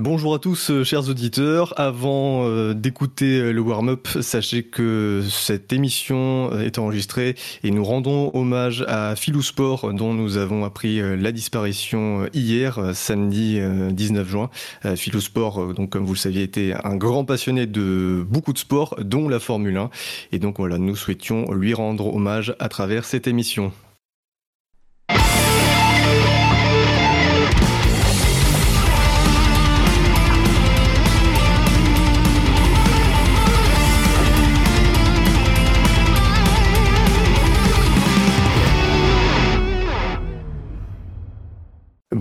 Bonjour à tous, euh, chers auditeurs. Avant euh, d'écouter euh, le warm-up, sachez que cette émission est enregistrée et nous rendons hommage à Philou Sport, dont nous avons appris la disparition hier, samedi 19 juin. Philou Sport, donc comme vous le saviez, était un grand passionné de beaucoup de sports, dont la Formule 1. Et donc voilà, nous souhaitions lui rendre hommage à travers cette émission.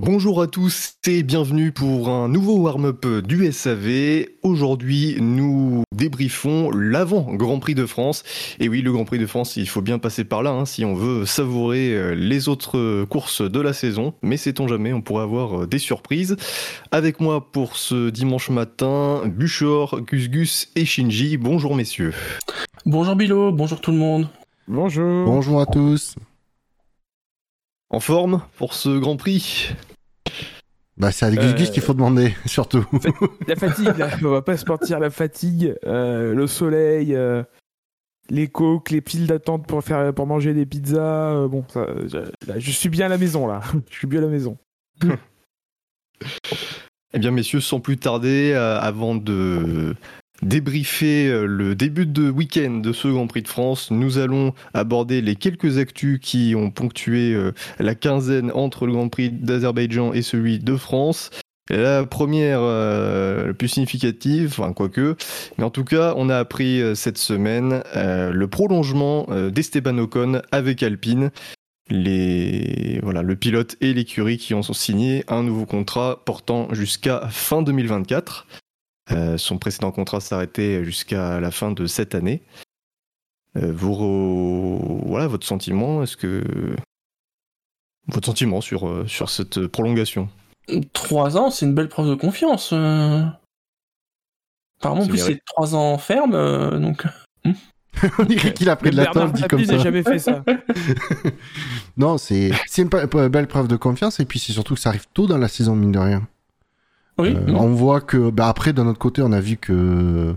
Bonjour à tous et bienvenue pour un nouveau warm-up du SAV. Aujourd'hui, nous débriefons l'avant Grand Prix de France. Et oui, le Grand Prix de France, il faut bien passer par là hein, si on veut savourer euh, les autres courses de la saison. Mais sait-on jamais, on pourrait avoir euh, des surprises. Avec moi pour ce dimanche matin, Buchor, Gus Gus et Shinji. Bonjour messieurs. Bonjour Bilo, bonjour tout le monde. Bonjour. Bonjour à tous. En forme pour ce Grand Prix? Bah, c'est à Gus Gus qu'il faut demander, surtout. La fatigue, là, on va pas se mentir, la fatigue, euh, le soleil, euh, les coques, les piles d'attente pour, faire, pour manger des pizzas. Euh, bon, ça, je, suis bien à la maison, là. je suis bien à la maison. eh bien, messieurs, sans plus tarder, avant de débriefer euh, le début de week-end de ce Grand Prix de France. Nous allons aborder les quelques actus qui ont ponctué euh, la quinzaine entre le Grand Prix d'Azerbaïdjan et celui de France. La première, euh, la plus significative, enfin quoique, mais en tout cas, on a appris cette semaine le prolongement d'Esteban Ocon avec Alpine. Les, voilà, le pilote et l'écurie qui ont signé un nouveau contrat portant jusqu'à fin 2024. Euh, son précédent contrat s'arrêtait jusqu'à la fin de cette année. Euh, vous, voilà votre sentiment. Est-ce que votre sentiment sur euh, sur cette prolongation? Trois ans, c'est une belle preuve de confiance. Apparemment, plus c'est trois ans ferme, donc. Hmm. On dirait qu'il a pris de la dit comme ça. n'a jamais fait ça. non, c'est une belle preuve de confiance et puis c'est surtout que ça arrive tôt dans la saison mine de rien. Euh, on voit que, bah après, d'un autre côté, on a vu que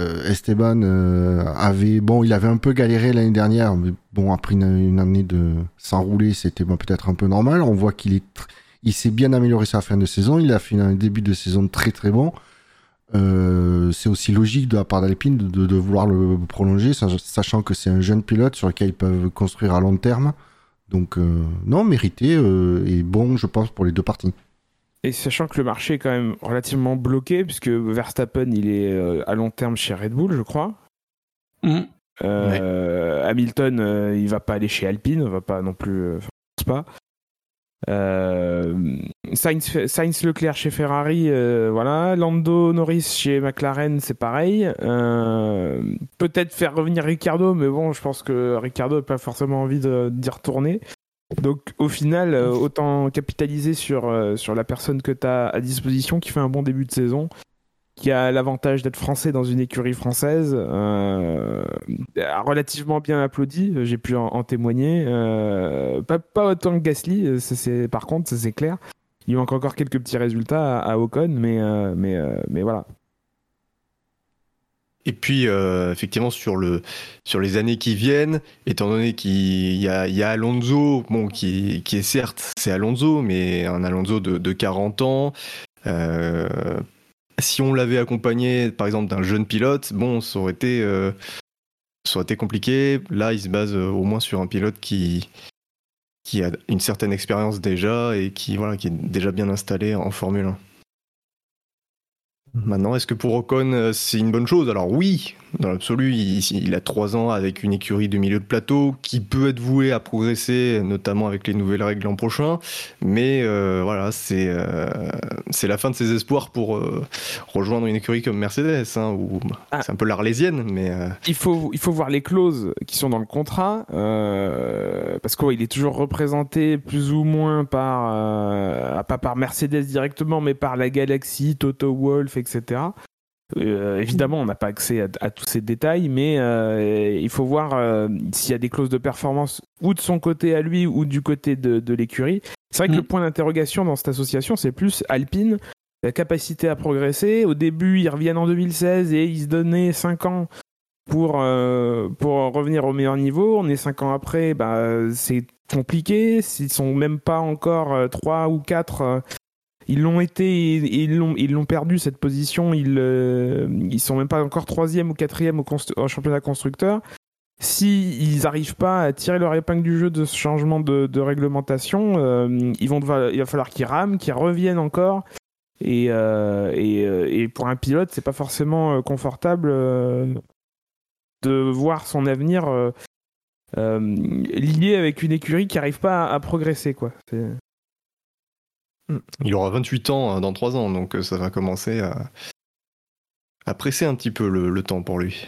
euh, Esteban euh, avait, bon, il avait un peu galéré l'année dernière, mais bon, après une, année de s'enrouler, c'était peut-être un peu normal. On voit qu'il est, il s'est bien amélioré sa fin de saison. Il a fait un début de saison très très bon. c'est aussi logique de la part d'Alpine de, vouloir le prolonger, sachant que c'est un jeune pilote sur lequel ils peuvent construire à long terme. Donc, non, mérité et bon, je pense, pour les deux parties. Et sachant que le marché est quand même relativement bloqué, puisque Verstappen, il est euh, à long terme chez Red Bull, je crois. Mm. Euh, Hamilton, euh, il va pas aller chez Alpine, va pas non plus, pense pas. Sainz, Sainz, Leclerc chez Ferrari, voilà. Lando Norris chez McLaren, c'est pareil. Peut-être faire revenir Ricardo, mais bon, je pense que Ricardo n'a pas forcément envie d'y retourner. Donc au final, euh, autant capitaliser sur, euh, sur la personne que tu as à disposition qui fait un bon début de saison, qui a l'avantage d'être français dans une écurie française, euh, relativement bien applaudi, j'ai pu en, témoigner. pas, autant que Gasly, c'est, par contre, ça c'est clair. Il manque encore quelques petits résultats à, à Ocon, mais, mais, mais voilà. Et puis, euh, effectivement, sur, le, sur les années qui viennent, étant donné qu'il y a, Alonso, bon, qui, qui est certes, c'est Alonso, mais un Alonso de, de 40 ans. Euh, si on l'avait accompagné, par exemple, d'un jeune pilote, bon, ça aurait été, euh, ça aurait été compliqué. Là, il se base au moins sur un pilote qui, qui a une certaine expérience déjà et qui, voilà, qui est déjà bien installé en Formule 1. Maintenant, est-ce que pour Ocon, euh, c'est une bonne chose? Alors oui, dans l'absolu, il, a trois ans avec une écurie de milieu de plateau qui peut être vouée à progresser, notamment avec les nouvelles règles l'an prochain. Mais euh, voilà, c'est euh, la fin de ses espoirs pour rejoindre une écurie comme Mercedes, hein, où ah. c'est un peu l'arlésienne. Mais il faut il faut voir les clauses qui sont dans le contrat, parce qu'il est toujours représenté plus ou moins par pas par Mercedes directement, mais par la Galaxy, Toto Wolff, etc. Euh, évidemment, on n'a pas accès à, tous ces détails, mais euh, il faut voir euh, s'il y a des clauses de performance ou de son côté à lui ou du côté de, l'écurie. C'est vrai que le mm. point d'interrogation dans cette association, c'est plus Alpine. la capacité à progresser. Au début, ils reviennent en 2016 et ils se donnaient 5 ans pour, pour revenir au meilleur niveau. On est 5 ans après, bah, c'est compliqué. S'ils sont même pas encore 3 ou 4 ils l'ont été, ils l'ont, ils l'ont perdu cette position. Ils, ils sont même pas encore troisième ou quatrième au, championnat constructeur. Si ils n'arrivent pas à tirer leur épingle du jeu de ce changement de, réglementation, euh, il va falloir qu'ils rament, qu'ils reviennent encore. Et, euh, et, euh, et, pour un pilote, c'est pas forcément confortable de voir son avenir lié avec une écurie qui n'arrive pas à, progresser, quoi. Il aura 28 ans hein, dans 3 ans, donc ça va commencer à, presser un petit peu le temps pour lui.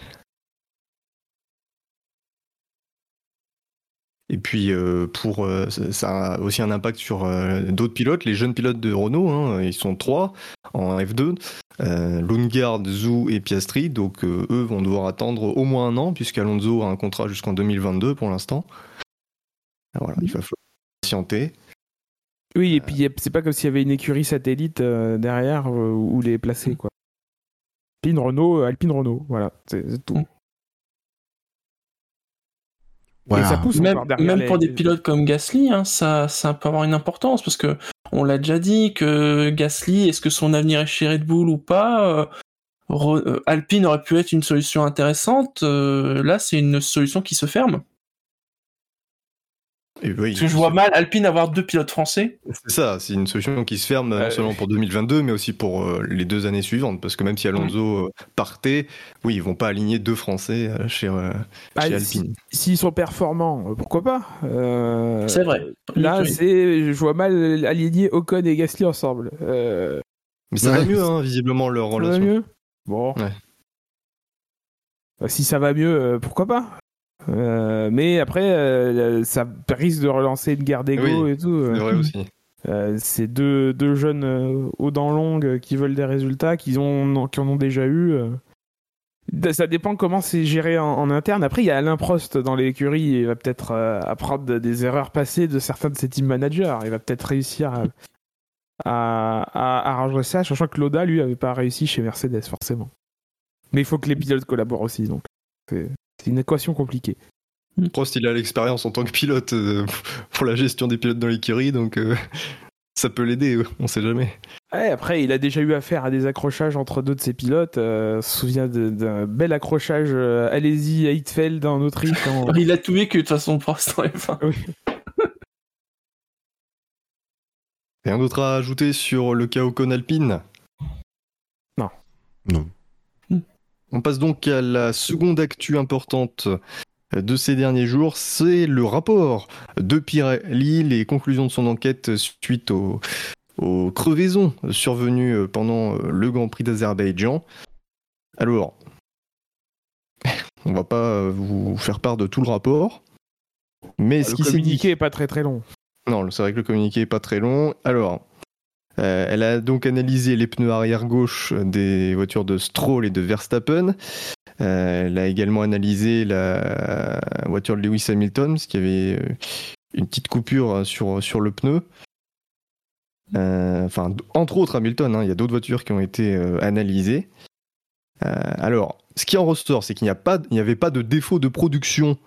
Et puis euh, pour euh, ça a aussi un impact sur euh, d'autres pilotes, les jeunes pilotes de Renault, hein, ils sont trois en F2, Lundgaard, Zhou et Piastri, donc eux vont devoir attendre au moins un an puisqu'Alonso a un contrat jusqu'en 2022 pour l'instant. Voilà, il va falloir patienter. Oui, et puis c'est pas comme s'il y avait une écurie satellite derrière où les placer quoi. Alpine Renault, Alpine Renault, voilà, c'est tout. Mm même, pour des pilotes comme Gasly, hein, ça, ça peut avoir une importance parce que on l'a déjà dit que Gasly, est-ce que son avenir est chez Red Bull ou pas euh, euh, Alpine aurait pu être une solution intéressante. Euh, là, c'est une solution qui se ferme. Parce que je vois mal Alpine avoir deux pilotes français. C'est ça, c'est une solution qui se ferme non seulement pour 2022, mais aussi pour euh, les deux années suivantes. Parce que même si Alonso euh, partait, oui, ils vont pas aligner deux Français euh, chez, bah, Alpine. S'ils sont performants, pourquoi pas C'est vrai. Là, c'est, je vois mal aligner Ocon et Gasly ensemble. Mais ça va mieux, hein, visiblement, leur relation. Ça va mieux? Bon. Bah, si ça va mieux, pourquoi pas? Euh, mais après, euh, ça risque de relancer une guerre d'ego et tout. C'est vrai aussi. Euh, c'est deux, deux, jeunes aux dents longues qui veulent des résultats, qui, ont, qui en ont déjà eu. Ça dépend comment c'est géré en, interne. Après, il y a Alain Prost dans l'écurie. Il va peut-être apprendre des erreurs passées de certains de ses team managers. Il va peut-être réussir à, à, à, arranger ça, sachant que Loda, lui, avait pas réussi chez Mercedes, forcément. Mais il faut que les pilotes collaborent aussi. Donc, c'est une équation compliquée. Prost, il a l'expérience en tant que pilote euh, pour la gestion des pilotes dans l'écurie, donc euh, ça peut l'aider, on sait jamais. après, il a déjà eu affaire à des accrochages entre deux de ses pilotes. Euh, on se souvient d'un bel accrochage allez-y à Hitfeld en Autriche. il a tout que de toute façon, Prost en F1. Rien d'autre à ajouter sur le cas Ocon Alpine? Non. Non. On passe donc à la seconde actu importante de ces derniers jours, c'est le rapport de Pirelli, les conclusions de son enquête suite aux, crevaisons survenues pendant le Grand Prix d'Azerbaïdjan. Alors, on va pas vous faire part de tout le rapport, mais ce le communiqué est pas très très long. Non, c'est vrai que le communiqué est pas très long. Alors, euh, elle a donc analysé les pneus arrière gauche des voitures de Stroll et de Verstappen. Euh, elle a également analysé la voiture de Lewis Hamilton, parce qu'il y avait euh, une petite coupure sur, le pneu. enfin, entre autres Hamilton, hein, il y a d'autres voitures qui ont été analysées. alors, ce qui en ressort, c'est qu'il n'y avait pas de défaut de production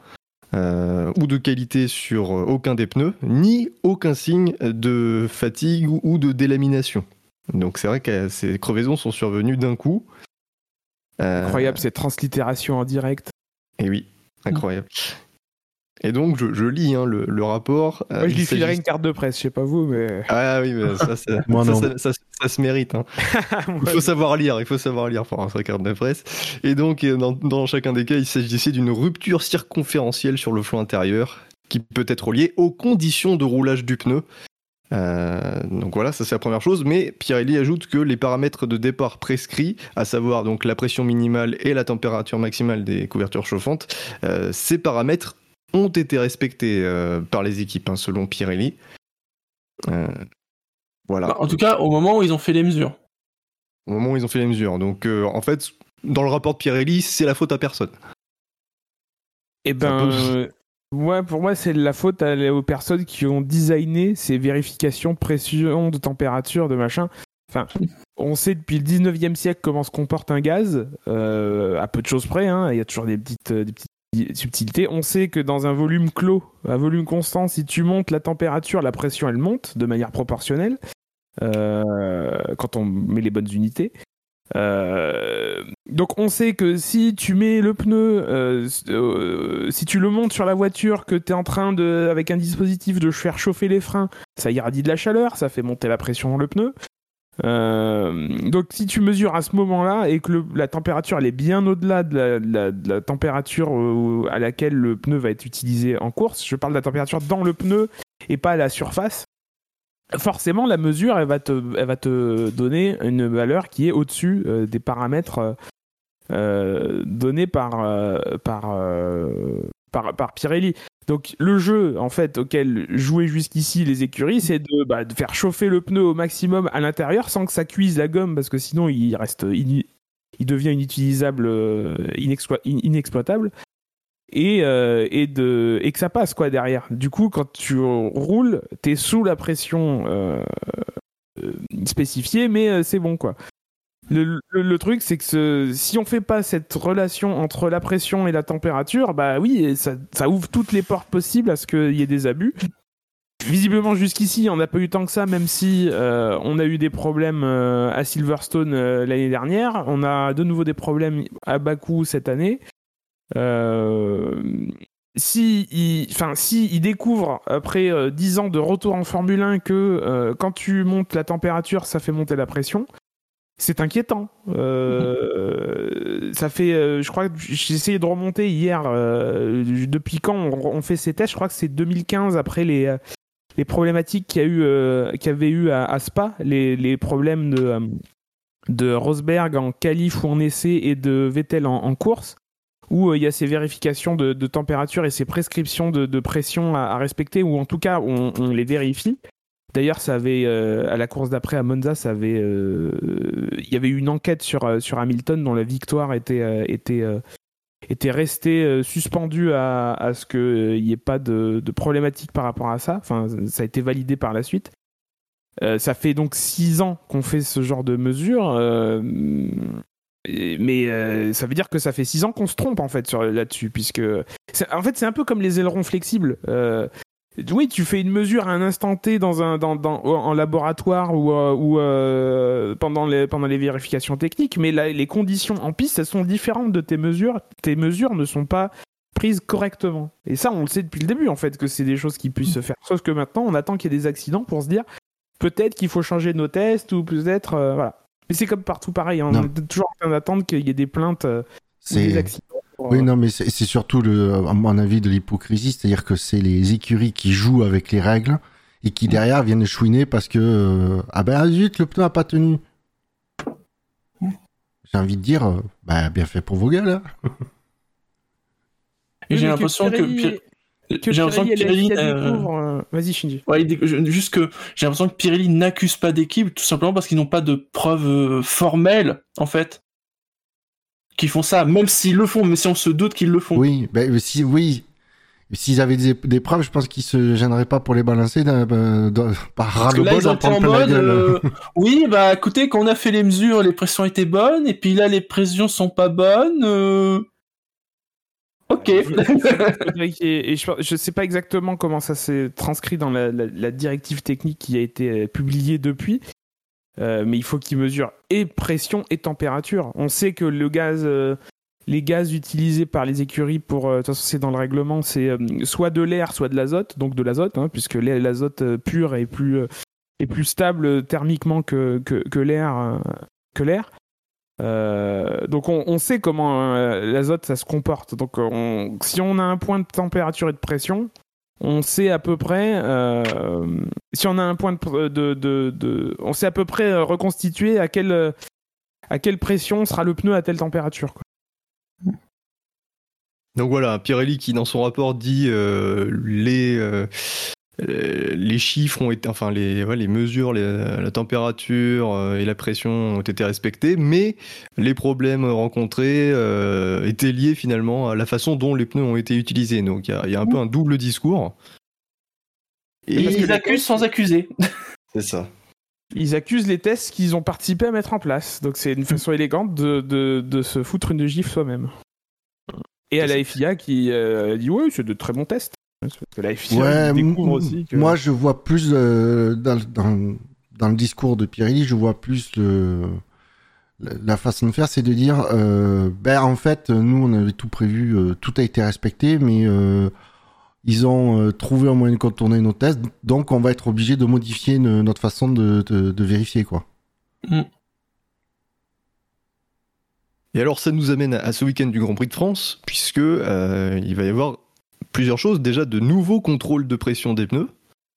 euh, ou de qualité sur euh, aucun des pneus, ni aucun signe de fatigue ou de délamination. Donc c'est vrai que ces crevaisons sont survenues d'un coup. Euh, incroyable cette translittération en direct. Et oui, incroyable. Et donc, je, lis hein, le, rapport. Moi, je lui filerai une carte de presse, je sais pas vous, mais. Ah oui, mais ça, ça, se mérite. Hein. il faut savoir lire, il faut savoir lire pour sa carte de presse. Et donc, euh, dans, chacun des cas, il s'agissait d'une rupture circonférentielle sur le flanc intérieur qui peut être liée aux conditions de roulage du pneu. Euh, donc voilà, ça c'est la première chose. Mais Pirelli ajoute que les paramètres de départ prescrits, à savoir donc la pression minimale et la température maximale des couvertures chauffantes, euh, ces paramètres ont été respectés euh, par les équipes, hein, selon Pirelli. Euh, voilà. Bah, en tout cas, au moment où ils ont fait les mesures. Au moment où ils ont fait les mesures. Donc, euh, en fait, dans le rapport de Pirelli, c'est la faute à personne. Eh ben, ouais, pour moi, c'est la faute aux personnes qui ont designé ces vérifications pression de température, de machin. Enfin, on sait depuis le 19e siècle comment se comporte un gaz, euh, à peu de choses près, hein, il y a toujours des petites, euh, des petites subtilités. On sait que dans un volume clos, un volume constant, si tu montes la température, la pression elle monte de manière proportionnelle euh, quand on met les bonnes unités. Euh, donc on sait que si tu mets le pneu, euh, euh, si tu le montes sur la voiture, que tu es en train avec un dispositif de faire chauffer les freins, ça irradie de la chaleur, ça fait monter la pression dans le pneu. Euh, donc si tu mesures à ce moment-là et que la température elle est bien au-delà de la, température euh, à laquelle le pneu va être utilisé en course, je parle de la température dans le pneu et pas à la surface, forcément la mesure elle va te, donner une valeur qui est au-dessus euh, des paramètres euh, euh, donnés par, par, par, par Pirelli. Donc le jeu en fait auquel jouaient jusqu'ici les écuries, c'est de, bah, de faire chauffer le pneu au maximum à l'intérieur sans que ça cuise la gomme parce que sinon il reste il devient inutilisable, inexplo- in- inexploitable. Et, euh, et, de, et que ça passe quoi derrière. Du coup, quand tu roules, t'es sous la pression euh, euh, spécifiée, mais c'est bon quoi. Le, truc, c'est que si on fait pas cette relation entre la pression et la température, bah oui, ça, ouvre toutes les portes possibles à ce qu'il y ait des abus. Visiblement, jusqu'ici, on n'a pas eu tant que ça, même si on a eu des problèmes à Silverstone l'année dernière. On a de nouveau des problèmes à Bakou cette année. Si il, enfin, si il découvre après euh, 10 ans de retour en Formule 1 que euh, quand tu montes la température, ça fait monter la pression, c'est inquiétant. Euh, ça fait, euh, je crois que j'ai essayé de remonter hier. euh, depuis quand on, on fait ces tests Je crois que c'est 2015 après les euh, les problématiques qu'il y a eu, euh, qu'il y avait eu à, à Spa, les, les problèmes de de Rosberg en qualif ou en essai et de Vettel en, en course, où euh, il y a ces vérifications de, température et ces prescriptions de, pression à, respecter, ou en tout cas on, les vérifie. D'ailleurs, ça avait euh, à la course d'après à Monza, ça avait, euh, il y avait eu une enquête sur sur Hamilton dont la victoire était était était restée suspendue à, à ce qu'il n'y ait pas de, de problématique par rapport à ça. Enfin, ça a été validé par la suite. Ça fait donc six ans qu'on fait ce genre de mesures, mais euh, ça veut dire que ça fait six ans qu'on se trompe en fait là-dessus, puisque en fait c'est un peu comme les ailerons flexibles. Euh, oui, tu fais une mesure à un instant T dans un dans, en laboratoire ou, euh, pendant les pendant les vérifications techniques, mais là, les conditions en piste elles sont différentes de tes mesures. Tes mesures ne sont pas prises correctement. Et ça, on le sait depuis le début en fait que c'est des choses qui puissent se faire. Sauf que maintenant, on attend qu'il y ait des accidents pour se dire peut-être qu'il faut changer nos tests ou peut-être voilà. Mais c'est comme partout pareil. hein. On est toujours en train d'attendre qu'il y ait des plaintes euh, ou des C'est accidents. pour, oui, euh, non, mais c'est surtout le, à mon avis, de l'hypocrisie, c'est-à-dire que c'est les écuries qui jouent avec les règles et qui derrière viennent chouiner parce que euh, ah ben zut, le pneu a pas tenu. J'ai envie de dire, euh, bah bien fait pour vos gars là. Et oui, j'ai l'impression que, Pirelli- que j'ai l'impression que Pirelli, euh, euh, Vas-y, Shinji. ouais, juste que j'ai l'impression que Pirelli n'accuse pas d'équipe tout simplement parce qu'ils n'ont pas de preuves euh, formelles en fait qui font ça, même s'ils le font, mais si on se doute qu'ils le font. Oui, ben si oui, s'ils avaient des, des preuves, je pense qu'ils se gêneraient pas pour les balancer d'un- euh, dans- par été en mode, gueule. euh, oui, bah écoutez, quand on a fait les mesures, les pressions étaient bonnes, et puis là, les pressions sont pas bonnes. euh, Ok. et, je, je sais pas exactement comment ça s'est transcrit dans la, la- la directive technique qui a été euh, publiée depuis, euh, mais il faut qu'ils mesurent et pression et température. On sait que le gaz, euh, les gaz utilisés par les écuries pour, de toute façon c'est dans le règlement, c'est euh, soit de l'air, soit de l'azote, donc de l'azote, hein, puisque l'azote pur est plus est plus stable thermiquement que que, que l'air que l'air. Euh, donc on, sait comment euh, l'azote ça se comporte. Donc on- si on a un point de température et de pression, on sait à peu près. euh, si on a un point de, on sait à peu près reconstituer à quelle à quelle pression sera le pneu à telle température. Donc voilà, Pirelli qui dans son rapport dit les les chiffres ont été, enfin les ouais, les mesures, les- la température euh, et la pression ont été respectés, mais les problèmes rencontrés euh, étaient liés finalement à la façon dont les pneus ont été utilisés. Donc il y a, il y a un peu un double discours. Et Et ils accusent sans accuser. c'est ça. Ils accusent les tests qu'ils ont participé à mettre en place. Donc c'est une façon élégante de, de, de se foutre une gifle soi-même. Et à la FIA qui euh, dit ouais, c'est de très bons tests. Parce que la FIA Ouais, découvre aussi que. Moi, je vois plus euh, dans, dans, dans le discours de Pirelli, je vois plus le, la, façon de faire, c'est de dire, euh, ben en fait, nous, on avait tout prévu, euh, tout a été respecté, mais euh, ils ont euh, trouvé un moyen de contourner nos tests, donc on va être obligé de modifier ne- notre façon de, de, de vérifier, quoi. Et alors ça nous amène à ce week-end du Grand Prix de France, puisque euh, il va y avoir plusieurs choses. Déjà de nouveaux contrôles de pression des pneus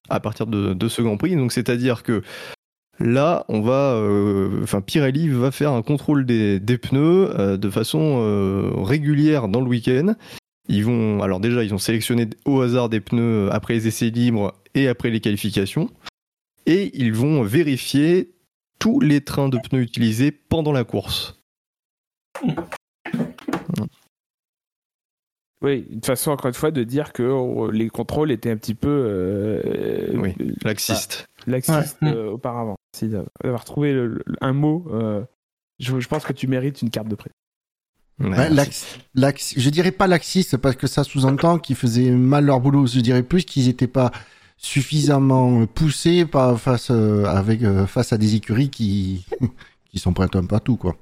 à partir de, ce Grand Prix. Donc c'est-à-dire que là, on va, euh, Pirelli va faire un contrôle des, des pneus euh, de façon euh, régulière dans le week-end. Ils vont, alors déjà, ils ont sélectionné au hasard des pneus après les essais libres et après les qualifications, et ils vont vérifier tous les trains de pneus utilisés pendant la course. Oui, une façon encore une fois de dire que oh, les contrôles étaient un petit peu euh, Oui, euh, Laxiste. laxistes Ouais. euh, auparavant. Si d'avoir trouvé le- le- un mot, euh, je, je pense que tu mérites une carte de prêt. Ouais, lax- lax- je dirais pas laxiste parce que ça sous-entend qu'ils faisaient mal leur boulot. Je dirais plus qu'ils n'étaient pas suffisamment poussés par, face, euh, avec, euh, face à des écuries qui, qui sont prêtes un peu à tout, quoi.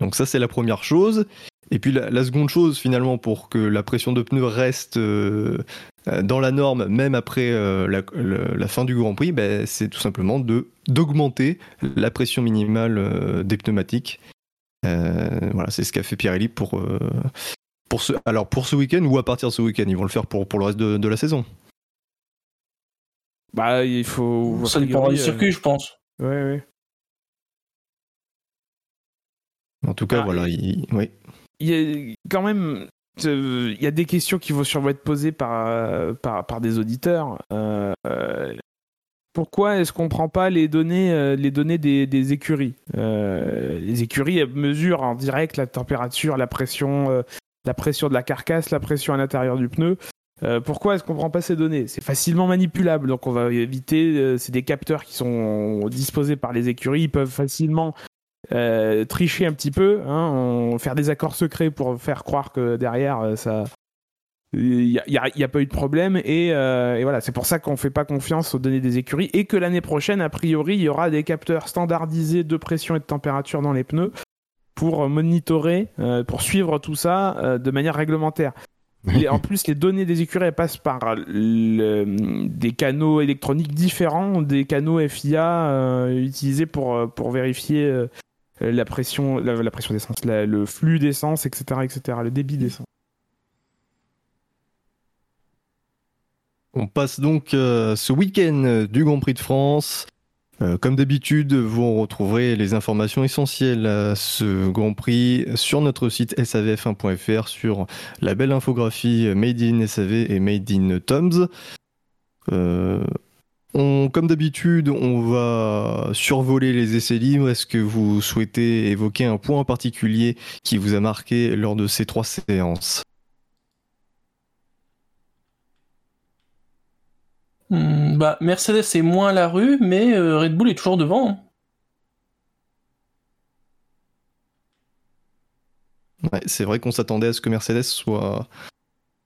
Donc ça c'est la première chose. Et puis la, la seconde chose finalement pour que la pression de pneus reste euh, euh, dans la norme même après euh, la, le- la fin du Grand Prix, ben, c'est tout simplement de d'augmenter la pression minimale euh, des pneumatiques. Euh, voilà, c'est ce qu'a fait Pirelli pour euh, pour ce alors pour ce week-end ou à partir de ce week-end, ils vont le faire pour pour le reste de, de la saison. Bah, il faut. Ça dépendra du circuit, je pense. Ouais, ouais. En tout cas, Ah, voilà, il- oui. Il y a quand même il y a des questions qui vont sûrement être posées par, euh, par, par des auditeurs. Euh, euh, pourquoi est-ce qu'on prend pas les données, des, écuries? Les écuries mesurent en direct la température, la pression, la pression de la carcasse, la pression à l'intérieur du pneu. Pourquoi est-ce qu'on prend pas ces données? C'est facilement manipulable, donc on va éviter. c'est des capteurs qui sont disposés par les écuries, ils peuvent facilement euh, tricher un petit peu, hein, on- faire des accords secrets pour faire croire que derrière euh, ça. Il n'y a, pas eu de problème et, euh, et voilà, c'est pour ça qu'on fait pas confiance aux données des écuries et que l'année prochaine, a priori, il y aura des capteurs standardisés de pression et de température dans les pneus pour monitorer, euh, pour suivre tout ça de manière réglementaire. Les- en plus, les données des écuries elles passent par le- des canaux électroniques différents des canaux FIA euh, utilisés pour, pour vérifier la pression, la, pression d'essence, le flux d'essence, etc., etc., le débit d'essence. On passe donc euh, ce week-end du Grand Prix de France. Euh, comme d'habitude, vous retrouverez les informations essentielles à ce Grand Prix sur notre site savf1.fr sur la belle infographie Made in SAV et Made in Toms. Euh, on, comme d'habitude, on va survoler les essais libres. Est-ce que vous souhaitez évoquer un point en particulier qui vous a marqué lors de ces trois séances? Hmm, bah, Mercedes est moins à la rue, mais euh, Red Bull est toujours devant. hein. Ouais, c'est vrai qu'on s'attendait à ce que Mercedes soit,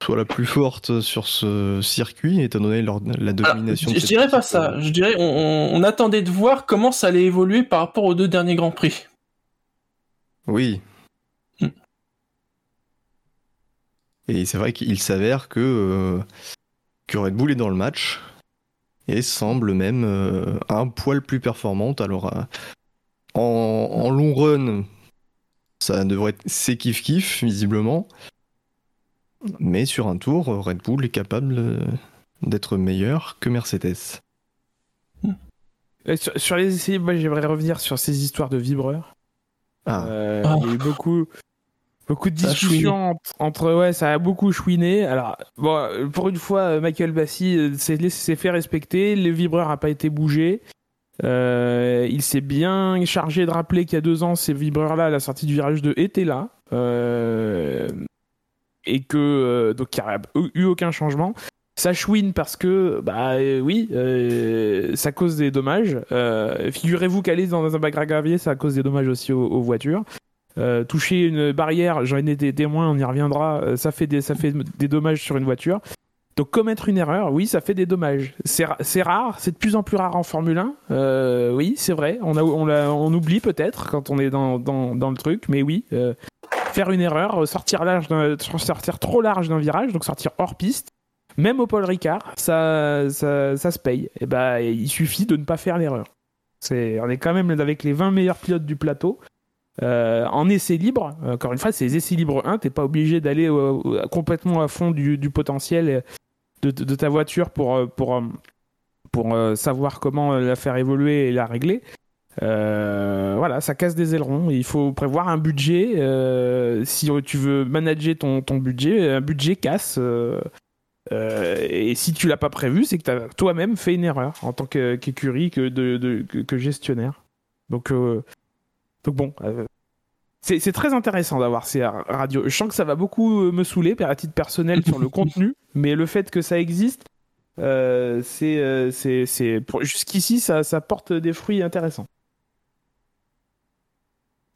soit la plus forte sur ce circuit, étant donné leur- la Alors, domination. je, je dirais pas ça. Je dirais on, on- on attendait de voir comment ça allait évoluer par rapport aux deux derniers Grands Prix. Oui. Hmm. Et c'est vrai qu'il s'avère que, euh, que Red Bull est dans le match et semble même euh, un poil plus performante. Alors, euh, en, en long run, ça devrait être c'est kiff kiff visiblement. Mais sur un tour, Red Bull est capable euh, d'être meilleur que Mercedes. Sur, sur les essais, moi j'aimerais revenir sur ces histoires de vibreurs. Ah, Euh, Ah. Il y a eu beaucoup, beaucoup de discussions entre, entre- Ouais, ça a beaucoup chouiné. Alors, bon, pour une fois, euh, Michael Bassi s'est s'est fait respecter. Le vibreur n'a pas été bougé. Euh, il s'est bien chargé de rappeler qu'il y a deux ans, ces vibreurs-là, à la sortie du virage 2, étaient là. Euh, et que, euh, donc, il n'y a eu aucun changement. Ça chouine parce que, bah euh, oui, euh, ça cause des dommages. Figurez-vous qu'aller dans un bac à gravier, ça cause des dommages aussi aux, voitures. Toucher une barrière, j'en ai des témoins, on y reviendra, ça fait des, ça fait des dommages sur une voiture. Donc commettre une erreur, oui, ça fait des dommages. C'est ra- c'est rare, c'est de plus en plus rare en Formule 1. Euh, oui, c'est vrai, on, a, on, on oublie peut-être quand on est dans, dans, dans le truc, mais oui, faire une erreur, euh, sortir, large sortir trop large d'un virage, donc sortir hors piste, même au Paul Ricard, ça, ça, se paye. Et ben, il suffit de ne pas faire l'erreur. C'est, on est quand même avec les 20 meilleurs pilotes du plateau. Euh, en essai libre, encore une fois, c'est les essais libres 1, t'es pas obligé d'aller complètement à fond du, du potentiel de, de- ta voiture pour, euh, pour, pour savoir comment la faire évoluer et la régler. Euh, voilà, ça casse des ailerons. Il faut prévoir un budget. euh, si tu veux manager ton, ton budget, un budget casse. euh, et si tu l'as pas prévu, c'est que tu as toi-même fait une erreur en tant qu'écurie, que, de, de- que, que gestionnaire. Donc, euh, donc bon, euh, c'est très intéressant d'avoir ces ra- radios. Je sens que ça va beaucoup me saouler à titre personnel sur le contenu, mais le fait que ça existe, c'est jusqu'ici ça, ça porte des fruits intéressants.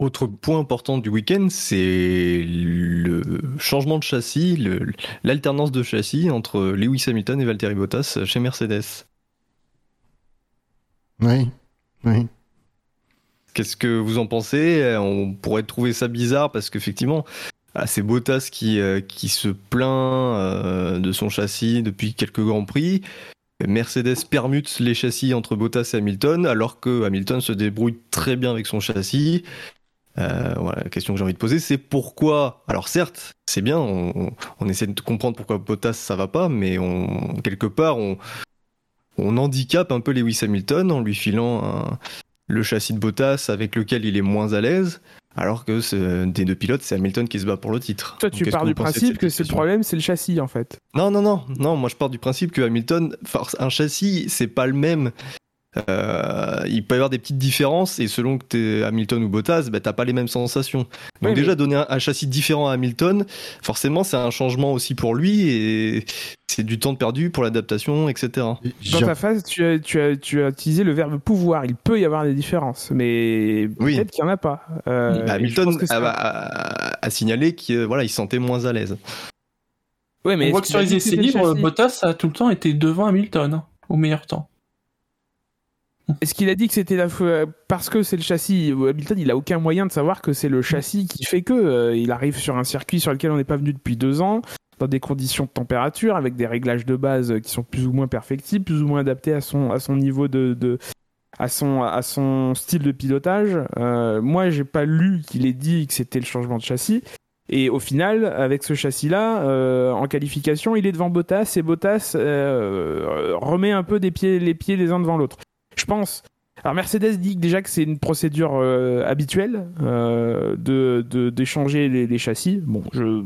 Autre point important du week-end, c'est le changement de châssis, l'alternance de châssis entre Lewis Hamilton et Valtteri Bottas chez Mercedes. Oui, oui. Qu'est-ce que vous en pensez? On pourrait trouver ça bizarre parce qu'effectivement, ah, c'est Bottas qui, euh, qui se plaint euh, de son châssis depuis quelques grands prix. Mercedes permute les châssis entre Bottas et Hamilton alors que Hamilton se débrouille très bien avec son châssis. Euh, voilà, la question que j'ai envie de poser, c'est pourquoi Alors certes, c'est bien, on, on essaie de comprendre pourquoi Bottas ça va pas, mais on, quelque part, on, on handicape un peu Lewis Hamilton en lui filant un, le châssis de Bottas avec lequel il est moins à l'aise, alors que des deux pilotes, c'est Hamilton qui se bat pour le titre. Toi, tu pars du principe que c'est le problème, c'est le châssis en fait? Non, non, non, non. Moi, je pars du principe que Hamilton, force- un châssis, c'est pas le même. Euh, il peut y avoir des petites différences et selon que t'es Hamilton ou Bottas, bah, t'as pas les mêmes sensations. Donc Oui, déjà donner un, un châssis différent à Hamilton, forcément c'est un changement aussi pour lui et c'est du temps perdu pour l'adaptation, etc. Dans ta phase, tu as, tu, as, tu as utilisé le verbe pouvoir. Il peut y avoir des différences, mais Oui. peut-être qu'il n'y en a pas. Euh, Bah, Hamilton a, a- a signalé qu'il voilà, il se sentait moins à l'aise. Ouais, mais On voit que sur les essais libres, Bottas a tout le temps été devant Hamilton, hein, au meilleur temps. Est-ce qu'il a dit que c'était la parce que c'est le châssis Hamilton, il a aucun moyen de savoir que c'est le châssis qui fait que euh, il arrive sur un circuit sur lequel on n'est pas venu depuis deux ans, dans des conditions de température, avec des réglages de base qui sont plus ou moins perfectibles, plus ou moins adaptés à son niveau de, à son style de pilotage. Euh, moi, j'ai pas lu qu'il ait dit que c'était le changement de châssis. Et au final, avec ce châssis-là, euh, en qualification, il est devant Bottas et Bottas euh, remet un peu des les pieds les uns devant l'autre. Je pense. Alors Mercedes dit déjà que c'est une procédure euh, habituelle euh, de d'échanger les, les châssis. Bon, je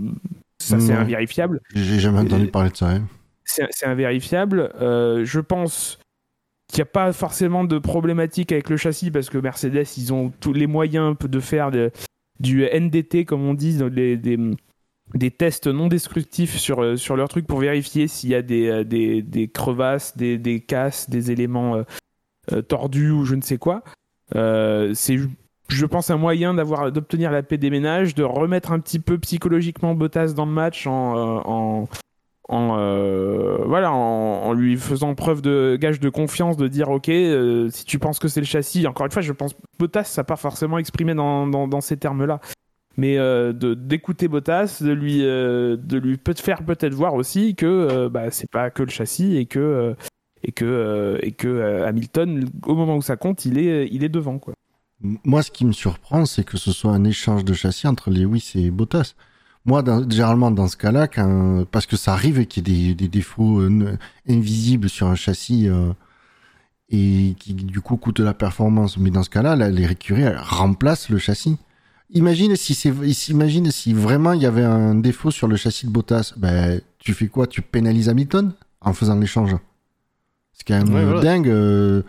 ça c'est invérifiable. J'ai jamais entendu parler de ça. hein. C'est invérifiable. Euh, je pense qu'il n'y a pas forcément de problématique avec le châssis parce que Mercedes, ils ont tous les moyens de faire de- du NDT, comme on dit, des, des, des tests non destructifs sur, sur leur truc pour vérifier s'il y a des, des, crevasses, des, des casses, des éléments euh, tordus ou je ne sais quoi. Euh, C'est je pense un moyen d'avoir d'obtenir la paix des ménages, de remettre un petit peu psychologiquement Bottas dans le match en, euh, en, en voilà en, en lui faisant preuve de gage de confiance de dire ok si tu penses que c'est le châssis encore une fois je pense Bottas ça pas forcément exprimé dans, dans, ces termes là mais de d'écouter Bottas de lui de lui peut faire peut-être voir aussi que bah, c'est pas que le châssis et que et que euh, et que euh, Hamilton au moment où ça compte il est il est devant quoi Moi, ce qui me surprend, c'est que ce soit un échange de châssis entre Lewis et Bottas. Moi, généralement, dans ce cas-là, parce que ça arrive qu'il y ait des, défauts euh, invisibles sur un châssis et qui, du coup, coûtent la performance. Mais dans ce cas-là, là, les écuries elles remplacent le châssis. Imagine si imagine si vraiment il y avait un défaut sur le châssis de Bottas. Ben, tu fais quoi? Tu pénalises Hamilton en faisant l'échange. C'est quand même Ouais, euh, voilà. dingue euh,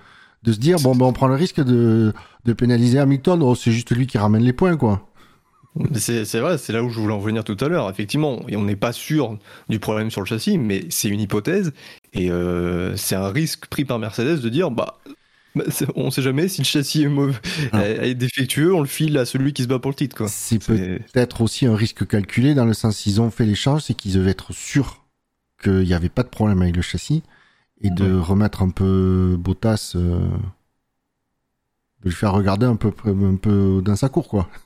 de se dire bon ben on prend le risque de, de pénaliser Hamilton. Oh, c'est juste lui qui ramène les points quoi. C'est vrai, c'est là où je voulais en venir tout à l'heure. Effectivement, et on n'est pas sûr du problème sur le châssis, mais c'est une hypothèse et euh, c'est un risque pris par Mercedes de dire bah. bah, On sait jamais si le châssis est, mauvais, Ah. est défectueux, on le file à celui qui se bat pour le titre. Quoi. C'est C'est- peut-être aussi un risque calculé dans le sens ils ont fait l'échange, c'est qu'ils devaient être sûrs qu'il n'y avait pas de problème avec le châssis et de remettre un peu Bottas, euh, de le faire regarder un peu, un peu dans sa cour, quoi.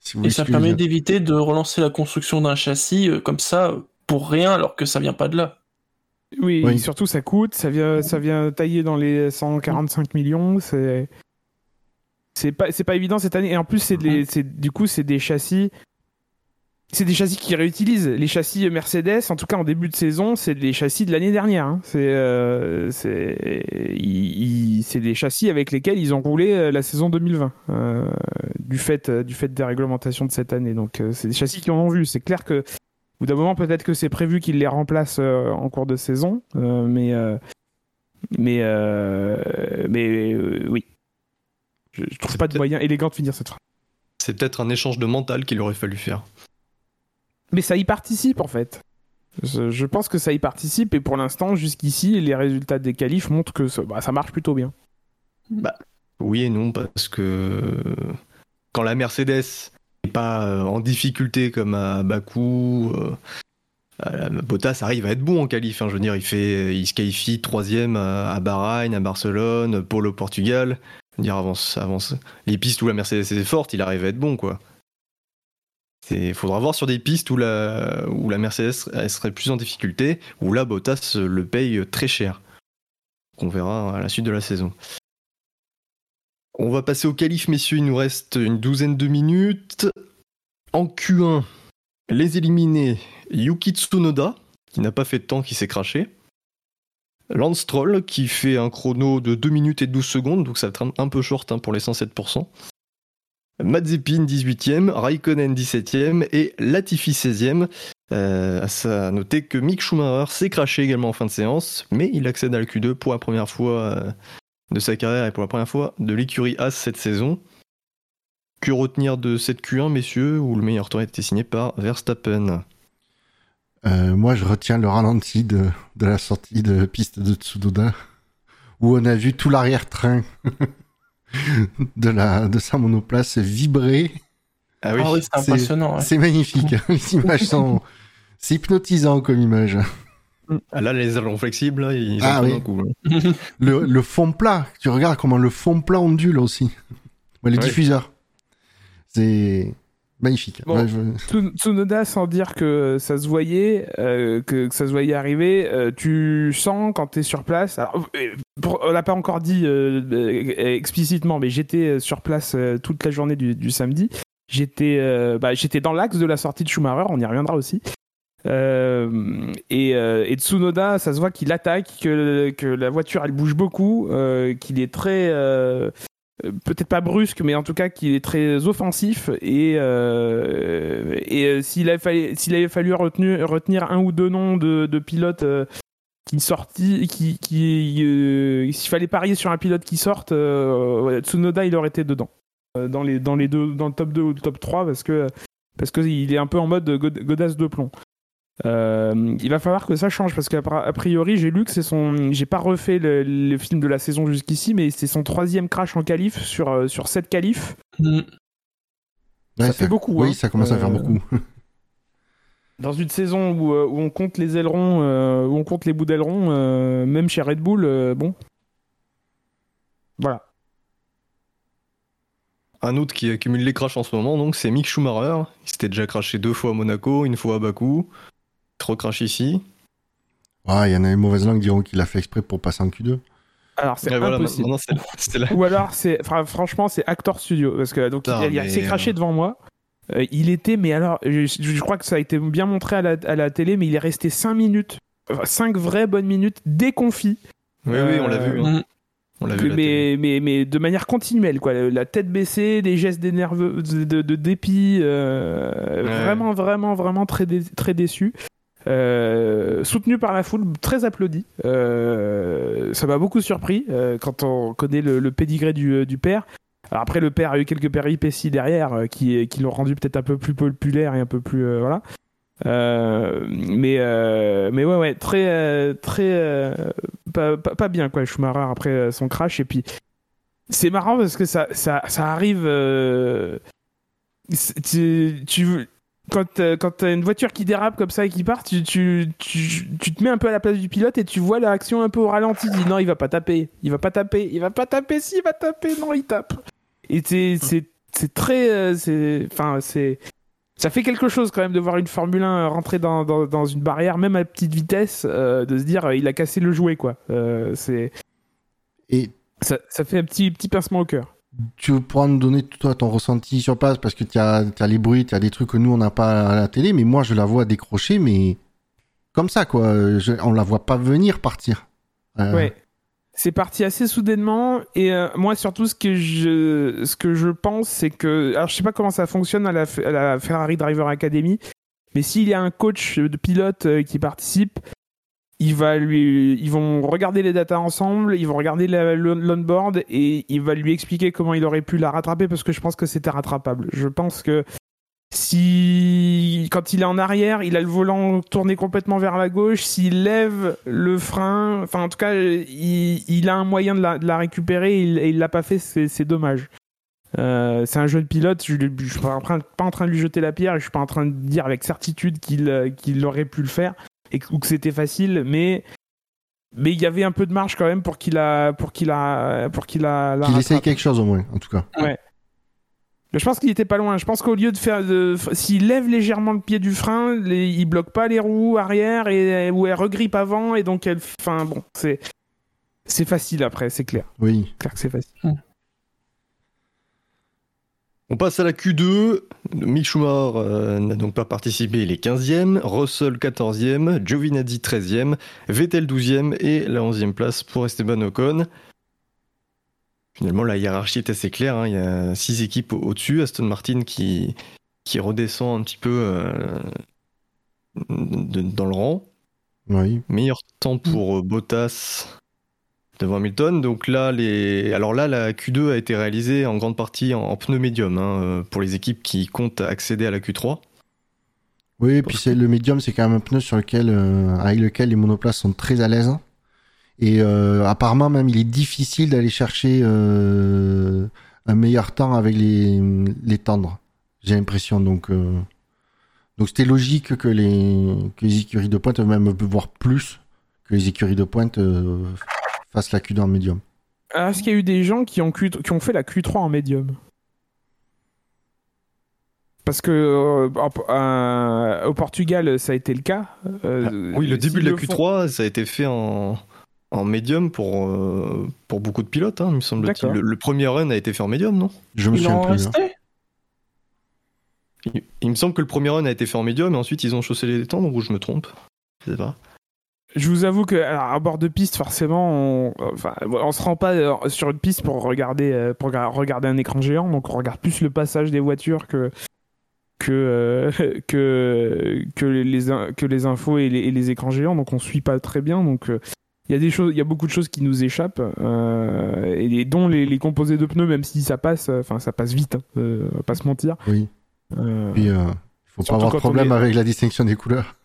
Si Et ça permet d'éviter de relancer la construction d'un châssis euh, comme ça pour rien alors que ça vient pas de là. Oui, Oui. surtout ça coûte, ça vient, ça vient tailler dans les 145 millions. C'est, c'est pas, c'est pas évident cette année. Et en plus, c'est des, c'est, du coup, c'est des châssis. C'est des châssis qui réutilisent. Les châssis Mercedes, en tout cas en début de saison, c'est des châssis de l'année dernière. hein. C'est, euh, c'est, des châssis avec lesquels ils ont roulé euh, la saison 2020 euh, du fait, du fait des réglementations de cette année. Donc, euh, c'est des châssis qui en ont vu. C'est clair que au bout d'un moment, peut-être que c'est prévu qu'ils les remplacent en cours de saison, mais mais mais oui, je, je trouve pas de moyen élégant de finir cette phrase. C'est peut-être un échange de mental qu'il aurait fallu faire. Mais ça y participe en fait. Je, je pense que ça y participe et pour l'instant, jusqu'ici, les résultats des qualifs montrent que ça, bah, ça marche plutôt bien. Oui et non, parce que quand la Mercedes n'est pas euh, en difficulté comme à Bakou, euh, Bottas arrive à être bon en qualif. hein. je veux dire, il, fait, il se qualifie troisième à, à Bahreïn, à Barcelone, Pôle au Portugal. Je veux dire, avance, avance. Les pistes où la Mercedes est forte, il arrive à être bon, quoi. Il faudra voir sur des pistes où la, où la Mercedes serait plus en difficulté, où là, Bottas le paye très cher. On verra à la suite de la saison. On va passer au qualif, messieurs. Il nous reste une douzaine de minutes. En Q1, les éliminés Yuki Tsunoda, qui n'a pas fait de temps, qui s'est craché. Lance Stroll, qui fait un chrono de 2 minutes et 12 secondes, donc ça un, un peu short hein, pour les 107%. Mazepin 18e, Raikkonen 17e et Latifi 16e. Euh, à noter que Mick Schumacher s'est craché également en fin de séance, mais il accède à la Q2 pour la première fois euh, de sa carrière et pour la première fois de l'écurie As cette saison. Que retenir de cette Q1, messieurs, où le meilleur temps a été signé par Verstappen? Euh, moi, je retiens le ralenti de, de la sortie de piste de Tsunoda, où on a vu tout l'arrière-train de, la, de sa monoplace vibrer. Ah Ah oui, c'est c'est- impressionnant. ouais. C'est magnifique. Les images sont... C'est hypnotisant comme image. Ah, là, les ailerons flexibles, ils Ah oui. un coup. hein. Le, le fond plat, tu regardes comment le fond plat ondule aussi. Ouais, les Ouais. diffuseurs. C'est magnifique. Bon. Ouais, je- Tsun- Tsunoda, sans dire que ça se voyait, euh, que, que ça se voyait arriver, euh, tu sens quand tu es sur place. Alors, euh, pour- on l'a pas encore dit euh, explicitement, mais j'étais sur place toute la journée du, du samedi. J'étais bah, j'étais dans l'axe de la sortie de Schumacher, on y reviendra aussi. Euh, et, euh, et Tsunoda, ça se voit qu'il attaque, que, que la voiture elle bouge beaucoup, euh, qu'il est très peut-être pas brusque, mais en tout cas qu'il est très offensif et euh, et euh, s'il avait fallu s'il avait fallu retenir un ou deux noms de, de pilotes euh, qui sorti qui qui euh, s'il fallait parier sur un pilote qui sorte euh, Tsunoda il aurait été dedans Euh, dans les dans les deux dans le top 2 ou le top 3 parce que parce que il est un peu en mode god- godasse de plomb. Euh, il va falloir que ça change parce qu'a a priori j'ai lu que c'est son j'ai pas refait le, le film de la saison jusqu'ici mais c'est son troisième crash en qualif sur euh, sur sept qualifs Mm. Ouais, fait beaucoup, Oui, hein. ça commence à faire Euh, beaucoup. dans une saison où, où on compte les ailerons où on compte les bouts d'ailerons même chez Red Bull bon voilà Un autre qui accumule les crashs en ce moment, donc, c'est Mick Schumacher. Il s'était déjà crashé deux fois à Monaco, une fois à Bakou. Il se recrache ici. Ouais, il y en a une mauvaise langue diront qu'il a fait exprès pour passer en Q2. alors c'est voilà, impossible là. ou alors c'est fra- franchement c'est Actor Studio parce que donc Non, il, il s'est craché euh, devant moi Euh, il était mais alors je, je crois que ça a été bien montré à la, à la télé mais il est resté 5 minutes 5 vraies bonnes minutes déconfit Oui, oui, on l'a vu. hein. Mm. On l'a vu. la mais, mais, mais de manière continuelle, quoi. La tête baissée, des gestes de, de, de dépit, euh, Ouais. vraiment, vraiment, vraiment très, dé- très déçu. Euh, soutenu par la foule, très applaudi. Euh, ça m'a beaucoup surpris euh, quand on connaît le, le pédigré du, père. Après, le père a eu quelques péripéties derrière qui, l'ont rendu peut-être un peu plus populaire et un peu plus. voilà. Mais, mais ouais, ouais, très, très. pas, pas, bien, quoi, Schumacher après son crash. Et puis, c'est marrant parce que ça, ça, ça arrive. tu, tu, quand, euh, quand t'as une voiture qui dérape comme ça et qui part, tu, tu, tu, tu te mets un peu à la place du pilote et tu vois l'action un peu au ralenti. Tu dis non, il va pas taper, il va pas taper, il va pas taper, si, il va taper, non, il tape. Et c'est, c'est, c'est très. euh, c'est, enfin, c'est. Ça fait quelque chose quand même de voir une Formule 1 rentrer dans, dans, dans une barrière, même à petite vitesse, euh, de se dire il a cassé le jouet, quoi. C'est, Et ça, ça fait un petit, petit pincement au cœur. Tu pourras nous donner toi ton ressenti sur place? Parce que tu as, les bruits, tu as des trucs que nous on n'a pas à la télé, mais moi je la vois décrocher, mais comme ça quoi. Je- on la voit pas venir partir. Euh, Ouais. C'est parti assez soudainement et euh, moi surtout ce que je ce que je pense c'est que alors je sais pas comment ça fonctionne à la, à la Ferrari Driver Academy mais s'il y a un coach de pilote euh, qui participe il va lui ils vont regarder les datas ensemble ils vont regarder l'onboard et il va lui expliquer comment il aurait pu la rattraper parce que je pense que c'était rattrapable je pense que si quand il est en arrière, il a le volant tourné complètement vers la gauche, s'il lève le frein, enfin en tout cas, il, a un moyen de la, de récupérer et il, il l'a pas fait, c'est dommage. Euh, c'est un jeune pilote, je, je suis pas en, train, de lui jeter la pierre, je suis pas en train de dire avec certitude qu'il euh, qu'il aurait pu le faire et que, ou que c'était facile, mais mais il y avait un peu de marge quand même pour qu'il a pour qu'il a pour qu'il a la Qu'il essaye quelque chose au moins, en tout cas. Mais je pense qu'il était pas loin. Je pense qu'au lieu de faire, de... s'il lève légèrement le pied du frein, les... il bloque pas les roues arrière et ou elle regrippe avant et donc elle, enfin bon, c'est c'est facile après, c'est clair, Oui. clair que c'est facile. On passe à la Q2. Mick Schumacher euh, n'a donc pas participé, il est 15e. Russell 14e. Giovinazzi 13e. Vettel 12e. Et la 11e place pour Esteban Ocon. Finalement, la hiérarchie est assez claire. hein. Il y a six équipes au- au-dessus. Aston Martin qui, qui redescend un petit peu euh, de- dans le rang. Oui. Meilleur temps pour euh, Bottas devant Hamilton. Donc là, les... Alors là, la Q2 a été réalisée en grande partie en, en pneu médium hein, euh, pour les équipes qui comptent accéder à la Q3. Oui, et puis c'est le médium, c'est quand même un pneu sur lequel, euh, avec lequel les monoplaces sont très à l'aise. Et euh, apparemment même, il est difficile d'aller chercher euh, un meilleur temps avec les, tendres. J'ai l'impression. Donc, donc c'était logique que les, que les écuries de pointe, même voire plus que les écuries de pointe, fassent la Q2 en médium. Alors, Est-ce qu'il y a eu des gens qui ont, Q... qui ont fait la Q3 en médium? Parce que euh, euh, au Portugal, ça a été le cas. Euh, oui, le début de la le font- Q3, ça a été fait en, en médium pour, euh, pour beaucoup de pilotes, hein, me semble-t-il. Le, le premier run a été fait en médium, non? Je me Il souviens plus. hein. il, il me semble que le premier run a été fait en médium et ensuite ils ont chaussé les tendres ou je me trompe Je sais pas. Je vous avoue que alors, à bord de piste, forcément, on, enfin, on se rend pas euh, sur une piste pour regarder euh, pour ga- regarder un écran géant, donc on regarde plus le passage des voitures que que euh, que que les que les infos et les, et les écrans géants, donc on suit pas très bien, donc euh, il y a des choses, il y a beaucoup de choses qui nous échappent, euh, et dont les, les composés de pneus, même si ça passe, euh, enfin ça passe vite, hein, euh, pas se mentir. Oui. Euh, Puis, euh, il faut pas avoir de problème est- avec la distinction des couleurs.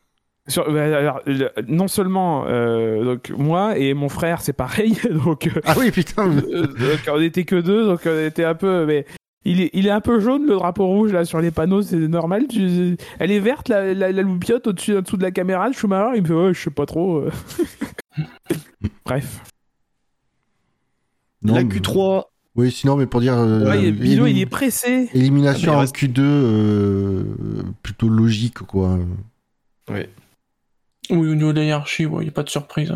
Sur- bah, alors, le- non seulement euh, donc moi et mon frère c'est pareil donc euh, Ah oui, putain. euh, donc, on était que deux donc on était un peu mais il est, il est un peu jaune le drapeau rouge là sur les panneaux c'est normal tu- elle est verte la, la, la loupiote au-dessus en dessous de la caméra le Schumacher il me fait ouais je sais pas trop bref Non, la mais- Q3, Oui, sinon, mais pour dire. euh, Ouais, Bilo élim- il est pressé Élimination Ah, il en reste- Q2, euh, plutôt logique, quoi. oui. Oui, au niveau de la hiérarchie, il n'y a pas de surprise.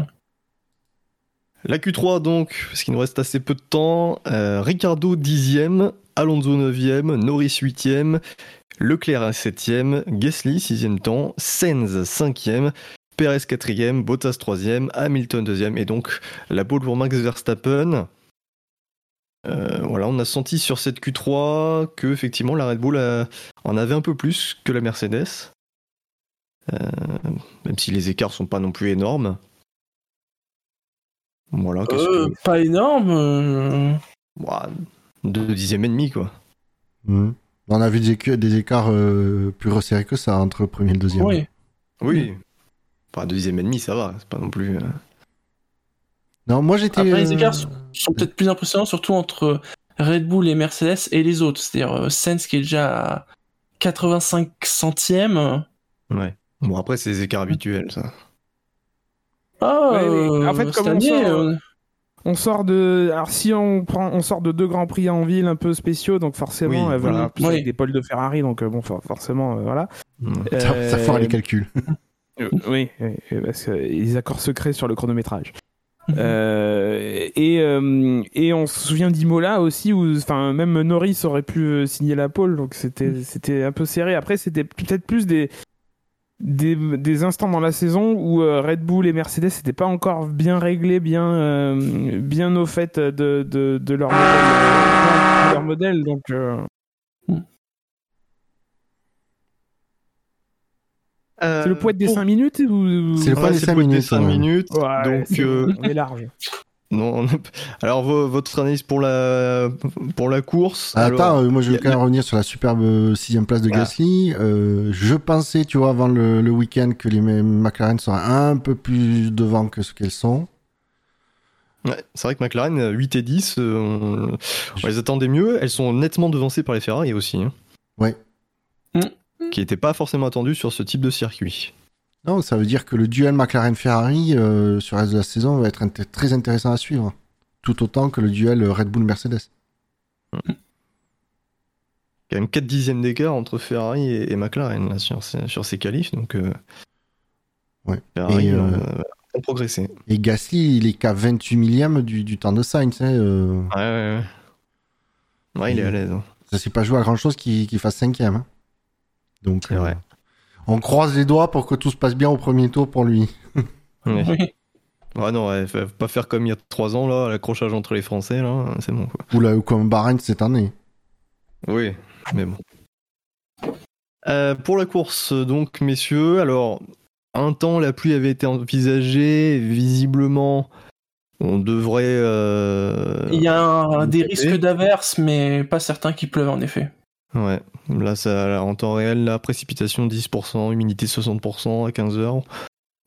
La Q3 donc, parce qu'il nous reste assez peu de temps. Euh, Ricardo 10e, Alonso 9e, Norris 8e, Leclerc 7e, Gasly 6e temps, Sainz 5e, Perez 4e, Bottas 3e, Hamilton 2e et donc la pole pour Max Verstappen. Euh, voilà, on a senti sur cette Q3 que effectivement la Red Bull en avait un peu plus que la Mercedes. Euh, même si les écarts sont pas non plus énormes. Voilà, Euh, que... Pas énorme. Ouah, Deux dixièmes et demi, quoi. Mhm. On a vu des, des écarts euh, plus resserrés que ça entre le premier et le deuxième. Oui. Oui. Enfin, deux dixièmes et demi, ça va. C'est pas non plus. euh, Non, moi j'étais. Après, les écarts sont, sont peut-être plus impressionnants, surtout entre Red Bull et Mercedes et les autres. C'est-à-dire euh, Sainz qui est déjà à 85 centièmes. Ouais. Bon, après, c'est des écarts habituels, ça. Ah, Ouais, mais en fait, euh, comme on année, sort, euh, On sort de. Alors, si on prend, on sort de deux grands prix en ville un peu spéciaux, donc forcément, Oui, euh, voilà, avec des pôles de Ferrari, donc euh, bon, for- forcément, euh, voilà. Ouais. Ça, ça fera les calculs. euh, oui, parce que les accords secrets sur le chronométrage. Mhm. Euh, et, euh, et on se souvient d'Imola aussi, où enfin, même Norris aurait pu signer la pole, donc c'était c'était un peu serré. Après, c'était peut-être plus des, des, des instants dans la saison où euh, Red Bull et Mercedes n'étaient pas encore bien réglés, bien, euh, bien au fait de, de, de leur modèle. euh, de leur modèle donc, euh, c'est le poète des pour- 5 minutes ou... C'est le Ouais, poids des c'est cinq poète des minutes, cinq ouais. minutes. Ouais, donc, c'est- euh, on est large. Non, on est- alors, vo- votre analyse pour la, pour la course. Ah, alors, Attends, euh, moi je veux quand même revenir sur la superbe euh, sixième place de Voilà. Gasly. Euh, je pensais, tu vois, avant le, le week-end que les McLaren seraient un peu plus devant que ce qu'elles sont. Ouais, c'est vrai que McLaren, euh, 8 et 10, euh, on, on les attendait mieux. Elles sont nettement devancées par les Ferrari aussi. hein. Ouais. Mm. Qui n'étaient pas forcément attendues sur ce type de circuit. Non, ça veut dire que le duel McLaren-Ferrari euh, sur le reste de la saison va être très intéressant à suivre. Tout autant que le duel Red Bull-Mercedes. Y a même 4 dixièmes d'écart entre Ferrari et, et McLaren là, sur, sur ces qualifs. Donc, euh, Ouais. Ferrari Et, euh, euh, progressé. Et Gasly, il est qu'à 28 millième du, du temps de Sainz. hein, Ouais, ouais, ouais. Ouais, il est à l'aise. hein. ça s'est pas joué à grand chose qu'il fasse cinquième. hein. Donc, C'est vrai. On croise les doigts pour que tout se passe bien au premier tour pour lui. Ouais. Oui. Ouais, non, ouais, faut pas faire comme il y a 3 ans, là, l'accrochage entre les Français, là, c'est bon, quoi. Ou, là, ou comme Bahreïn cette année. Oui, mais bon. Euh, pour la course, donc, messieurs, alors, un temps, la pluie avait été envisagée, visiblement, on devrait... euh, Il y a un- des risques d'averse, mais pas certain qu'il pleuve en effet. Ouais, là, ça, en temps réel, la précipitation 10%, humidité 60% à 15 heures.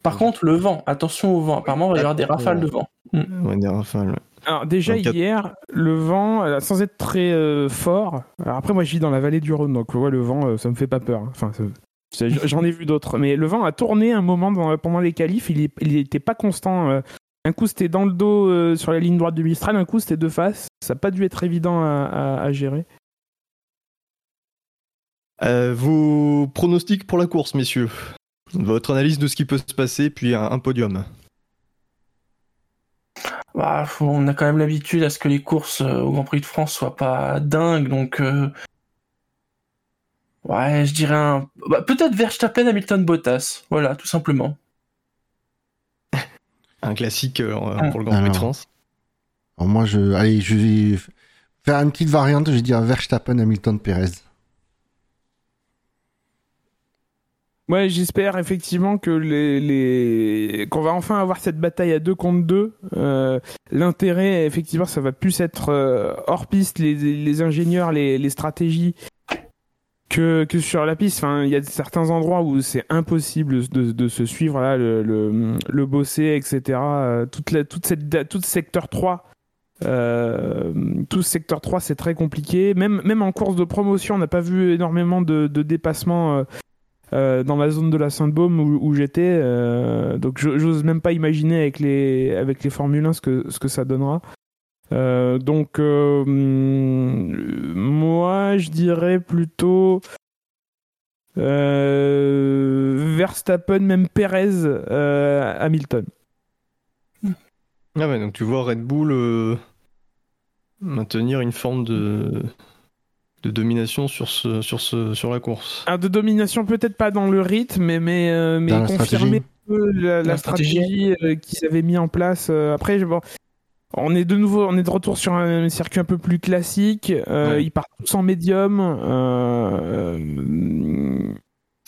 Par contre, le vent, attention au vent. Apparemment, il va y avoir des rafales de vent. On va dire, enfin, le- Alors déjà hier, le vent, euh, sans être très euh, fort. Alors après moi je vis dans la vallée du Rhône, donc ouais, le vent, euh, ça me fait pas peur. hein. Enfin, ça- j'en ai vu d'autres, mais le vent a tourné un moment dans- pendant les qualifs. Il, est- il était pas constant. Un coup c'était dans le dos euh, sur la ligne droite du Mistral, un coup c'était de face. Ça a pas dû être évident à, à- à gérer. Euh, vos pronostics pour la course, messieurs Votre analyse de ce qui peut se passer, puis un, un podium. Bah, faut- on a quand même l'habitude à ce que les courses euh, au Grand Prix de France soient pas dingues, donc euh, ouais, je dirais un bah, peut-être Verstappen, Hamilton, Bottas, voilà, tout simplement. Un classique euh, Ah. pour le Grand Prix de. France. Alors moi, je, allez, je vais faire une petite variante. Je vais dire Verstappen, Hamilton, Perez. Ouais, j'espère effectivement que les, les... qu'on va enfin avoir cette bataille à deux contre deux. Euh, L'intérêt, effectivement, ça va plus être euh, hors piste, les, les ingénieurs, les, les stratégies, que, que sur la piste. Enfin, il y a certains endroits où c'est impossible de, de se suivre là, le, le, bosser, etc. Euh, Toute, la, toute cette, toute secteur 3. Euh, tout secteur 3 c'est très compliqué même, même en course de promotion on n'a pas vu énormément de, de dépassements euh, dans la zone de la Sainte-Baume où, j'étais. euh, donc j'ose même pas imaginer avec les, avec les Formule 1 ce que, ce que ça donnera. Euh, donc euh, moi je dirais plutôt Verstappen, même Perez, Hamilton. Ah ouais, donc tu vois Red Bull maintenir une forme de, de domination sur, ce, sur, ce, sur la course. Un de domination peut-être pas dans le rythme, mais, mais, euh, mais confirmer stratégie. un peu la, la La stratégie, stratégie. euh, qu'ils avaient mis en place. euh, après, je- bon, on est de nouveau, on est de retour sur un circuit un peu plus classique. euh, Ouais. Ils partent tous en médium. euh, euh,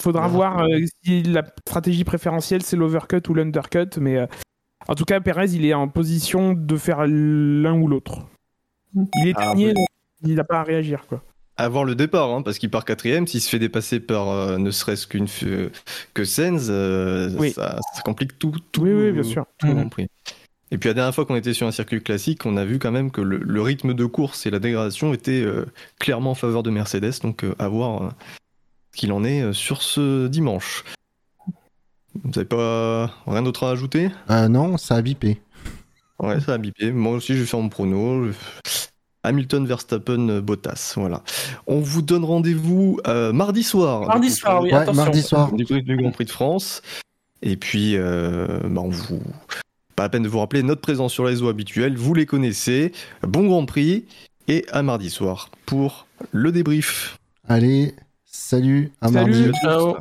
faudra Ouais. voir euh, si la stratégie préférentielle c'est l'overcut ou l'undercut, mais euh, en tout cas, Perez, il est en position de faire l'un ou l'autre. Il est Ah, dernier, ouais. il n'a pas à réagir, quoi. Avoir le départ, hein, parce qu'il part quatrième, s'il se fait dépasser par euh, ne serait-ce qu'une f- que Sens, euh, Oui. ça, ça complique tout, tout, Oui, oui, bien sûr. tout. Grand Prix. Et puis la dernière fois qu'on était sur un circuit classique, on a vu quand même que le, le rythme de course et la dégradation étaient euh, clairement en faveur de Mercedes, donc euh, à voir euh, ce qu'il en est euh, sur ce dimanche. Vous n'avez pas rien d'autre à ajouter? Euh, non, ça a bipé. Ouais, ça a bipé. Moi aussi, je vais faire mon prono. Je- Hamilton, Verstappen, euh, Bottas. Voilà. On vous donne rendez-vous euh, mardi soir. Mardi coup, soir, oui, Ouais, attention. mardi soir. le débrief du Grand Prix de France. Et puis, euh, bah, on vous. Pas la peine de vous rappeler notre présence sur les réseaux habituels. Vous les connaissez. Bon Grand Prix. Et à mardi soir pour le débrief. Allez, salut, à Salut. mardi. Ciao.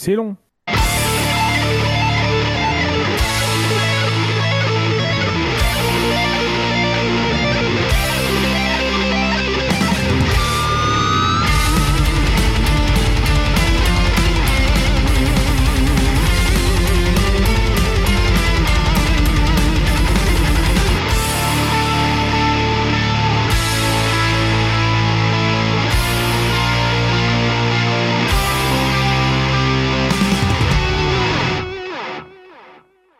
C'est long.